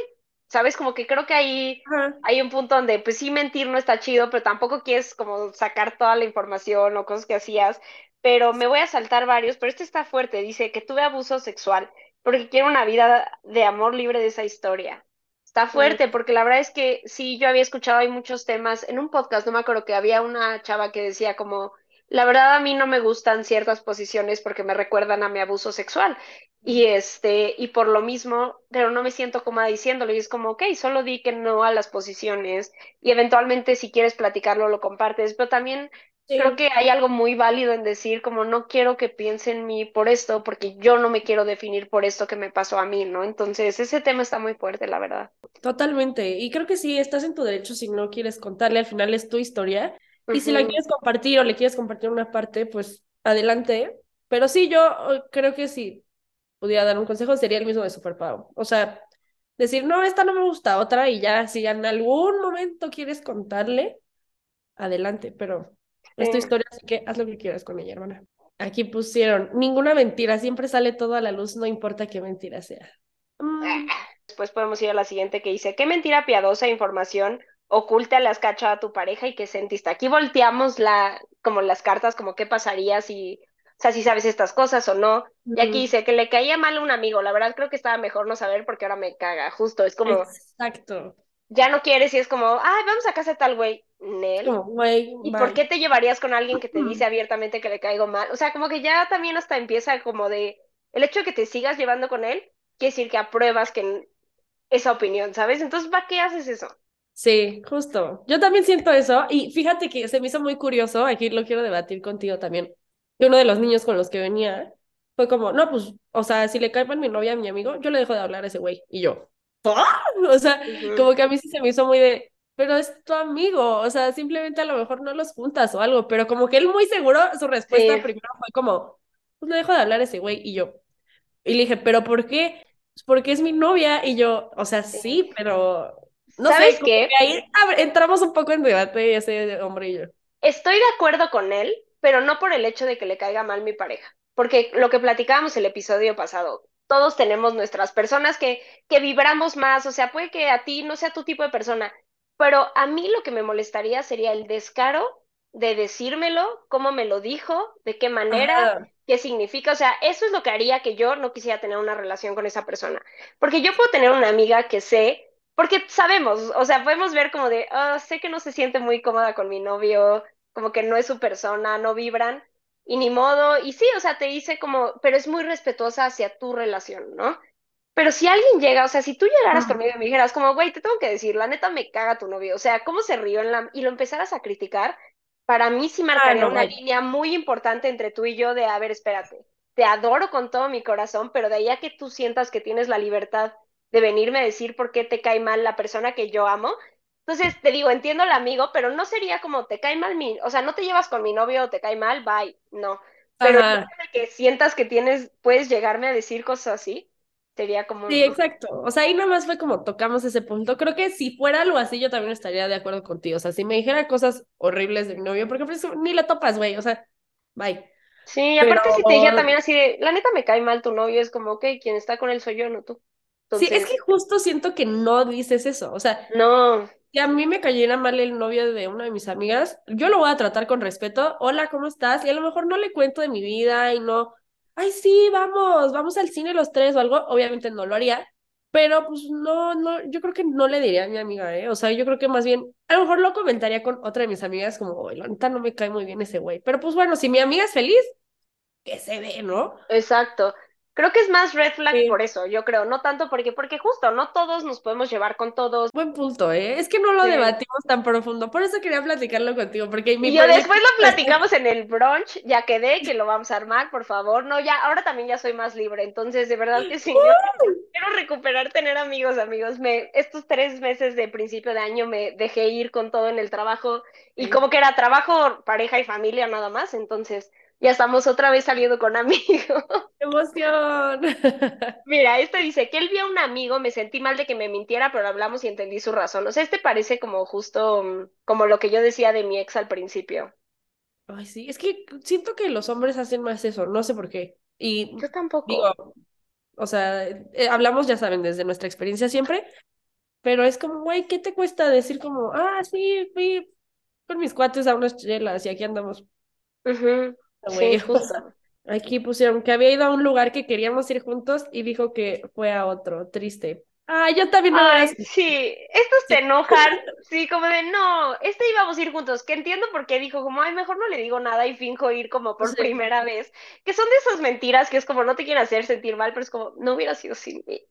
¿sabes? Como que creo que ahí hay un punto donde pues sí mentir no está chido, pero tampoco quieres como sacar toda la información o cosas que hacías, pero me voy a saltar varios, pero este está fuerte, dice que tuve abuso sexual porque quiero una vida de amor libre de esa historia. Está fuerte, porque la verdad es que sí, yo había escuchado hay muchos temas en un podcast, no me acuerdo que había una chava que decía como, la verdad a mí no me gustan ciertas posiciones porque me recuerdan a mi abuso sexual. Y este, y por lo mismo, pero no me siento cómoda diciéndolo. Y es como, ok, solo di que no a las posiciones. Y eventualmente, si quieres platicarlo, lo compartes. Pero también Creo que hay algo muy válido en decir como no quiero que piensen en mí por esto, porque yo no me quiero definir por esto que me pasó a mí, ¿no? Entonces, ese tema está muy fuerte, la verdad. Totalmente. Y creo que sí, estás en tu derecho si no quieres contarle, al final es tu historia. Y si la quieres compartir o le quieres compartir una parte, pues adelante. Pero sí, yo oh, creo que si pudiera dar un consejo sería el mismo de Superpower. O sea, decir, no, esta no me gusta, otra, y ya si en algún momento quieres contarle, adelante, pero es tu historia, así que haz lo que quieras con ella, hermana. Aquí pusieron, ninguna mentira, siempre sale todo a la luz, no importa qué mentira sea. Mm. Después podemos ir a la siguiente que dice, ¿qué mentira piadosa información oculta las cacha a tu pareja y qué sentiste? Aquí volteamos la, como las cartas, como qué pasaría si, o sea, si sabes estas cosas o no. Y aquí dice que le caía mal a un amigo, la verdad creo que estaba mejor no saber porque ahora me caga, justo, es como... Exacto. Ya no quieres y es como, ay, vamos a casa de tal güey. Nel. ¿Y por qué te llevarías con alguien que te dice abiertamente que le caigo mal? O sea, como que ya también hasta empieza como de, el hecho de que te sigas llevando con él, quiere decir que apruebas que esa opinión, ¿sabes? Entonces, ¿para qué haces eso? Sí, justo. Yo también siento eso y fíjate que se me hizo muy curioso, aquí lo quiero debatir contigo también, que uno de los niños con los que venía fue como, no, pues, o sea, si le cae mal mi novia a mi amigo, yo le dejo de hablar a ese güey. Y yo, o sea, como que a mí sí se me hizo muy de, pero es tu amigo, o sea, simplemente a lo mejor no los juntas o algo, pero como que él muy seguro, su respuesta primero fue como, pues le dejo de hablar a ese güey y yo, y le dije, pero ¿por qué? Pues porque es mi novia y yo, o sea, sí, pero no ¿Sabes sé, qué? ahí entramos un poco en debate ese hombre y yo. Estoy de acuerdo con él, pero no por el hecho de que le caiga mal mi pareja, porque lo que platicábamos el episodio pasado, todos tenemos nuestras personas que, que vibramos más, o sea, puede que a ti no sea tu tipo de persona, pero a mí lo que me molestaría sería el descaro de decírmelo, cómo me lo dijo, de qué manera, Ajá. qué significa. O sea, eso es lo que haría que yo no quisiera tener una relación con esa persona. Porque yo puedo tener una amiga que sé, porque sabemos, o sea, podemos ver como de, "Ah, sé que no se siente muy cómoda con mi novio, como que no es su persona, no vibran, y ni modo. Y sí, o sea, te dice como, pero es muy respetuosa hacia tu relación, ¿no? Pero si alguien llega, o sea, si tú llegaras conmigo y me dijeras como, güey, te tengo que decir, la neta me caga tu novio, o sea, cómo se rió en la... y lo empezaras a criticar, para mí sí Ah, marcaría no, una línea muy importante entre tú y yo de, a ver, espérate, te adoro con todo mi corazón, pero de ahí a que tú sientas que tienes la libertad de venirme a decir por qué te cae mal la persona que yo amo. Entonces, te digo, entiendo el amigo, pero no sería como, te cae mal mi, o sea, no te llevas con mi novio o te cae mal, bye, no. Pero que sientas que tienes, puedes llegarme a decir cosas así, sería como, Sí, exacto. O sea, ahí nada más fue como tocamos ese punto. Creo que si fuera algo así, yo también estaría de acuerdo contigo. O sea, si me dijera cosas horribles de mi novio, porque pues ni le topas, güey. O sea, bye. Sí, Pero aparte si te dijera también así de, la neta me cae mal tu novio, es como, ok, quien está con él soy yo, no tú. sí, es que justo siento que no dices eso. O sea, no, si a mí me cayera mal el novio de una de mis amigas, yo lo voy a tratar con respeto. Hola, ¿cómo estás? Y a lo mejor no le cuento de mi vida y no, ay, sí, vamos, vamos al cine los tres o algo. Obviamente no lo haría. Pero pues no, no, yo creo que no le diría a mi amiga, ¿eh? O sea, yo creo que más bien, a lo mejor lo comentaría con otra de mis amigas, como, oye, la neta no me cae muy bien ese güey. Pero pues bueno, si mi amiga es feliz, que se ve, ¿no? exacto. Creo que es más red flag Sí. por eso, yo creo, no tanto porque, porque justo, no todos nos podemos llevar con todos. Buen punto, ¿eh? Es que no lo Sí. debatimos tan profundo, por eso quería platicarlo contigo, porque mi Y yo después lo platicamos en el brunch, ya quedé, que lo vamos a armar, por favor. No, ya, ahora también ya soy más libre, entonces de verdad que sí, yo quiero recuperar tener amigos, amigos. Me, estos tres meses de principio de año me dejé ir con todo en el trabajo y como que era trabajo, pareja y familia nada más, entonces ya estamos otra vez saliendo con amigos. ¡Qué emoción! Mira, este dice que él vio a un amigo, me sentí mal de que me mintiera, pero hablamos y entendí su razón. O sea, este parece como justo mm, como lo que yo decía de mi ex al principio. Ay, sí, es que siento que los hombres hacen más eso, no sé por qué. Y Yo tampoco. digo, o sea, eh, hablamos, ya saben, desde nuestra experiencia siempre, pero es como, güey, ¿qué te cuesta decir como, ah, sí, fui con mis cuates a unas chelas y aquí andamos, Ujú, güey? Justo. aquí pusieron que había ido a un lugar que queríamos ir juntos y dijo que fue a otro, triste. Ah, yo también me Ay, sí, estos se enojan, sí, como de, no, este íbamos a ir juntos, que entiendo por qué dijo, como, ay, mejor no le digo nada y finjo ir como por Sí. primera vez, que son de esas mentiras que es como, no te quieren hacer sentir mal, pero es como, no hubiera sido sin mí.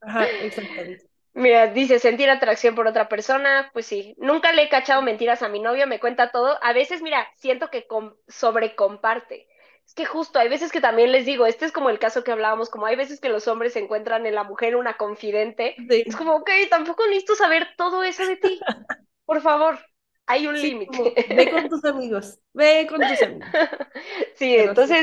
Ajá, exactamente. Mira, dice sentir atracción por otra persona, pues sí, nunca le he cachado mentiras a mi novio, me cuenta todo. A veces, mira, siento que com- sobrecomparte. Es que justo, hay veces que también les digo, este es como el caso que hablábamos, como hay veces que los hombres encuentran en la mujer una confidente. Sí. Es como, ok, tampoco necesito saber todo eso de ti. Por favor, hay un Sí, límite. ve con tus amigos, ve con tus amigos. Sí, Pero sí.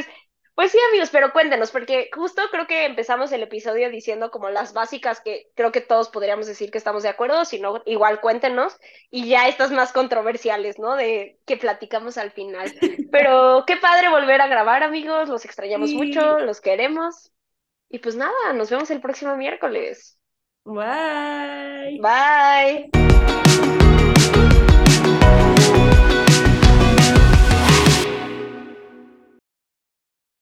Pues sí, amigos, pero cuéntenos, porque justo creo que empezamos el episodio diciendo como las básicas que creo que todos podríamos decir que estamos de acuerdo, si no, igual cuéntenos, y ya estas más controversiales, ¿no? De que platicamos al final. Pero qué padre volver a grabar, amigos, los extrañamos mucho, los queremos. Y pues nada, nos vemos el próximo miércoles. Bye. Bye.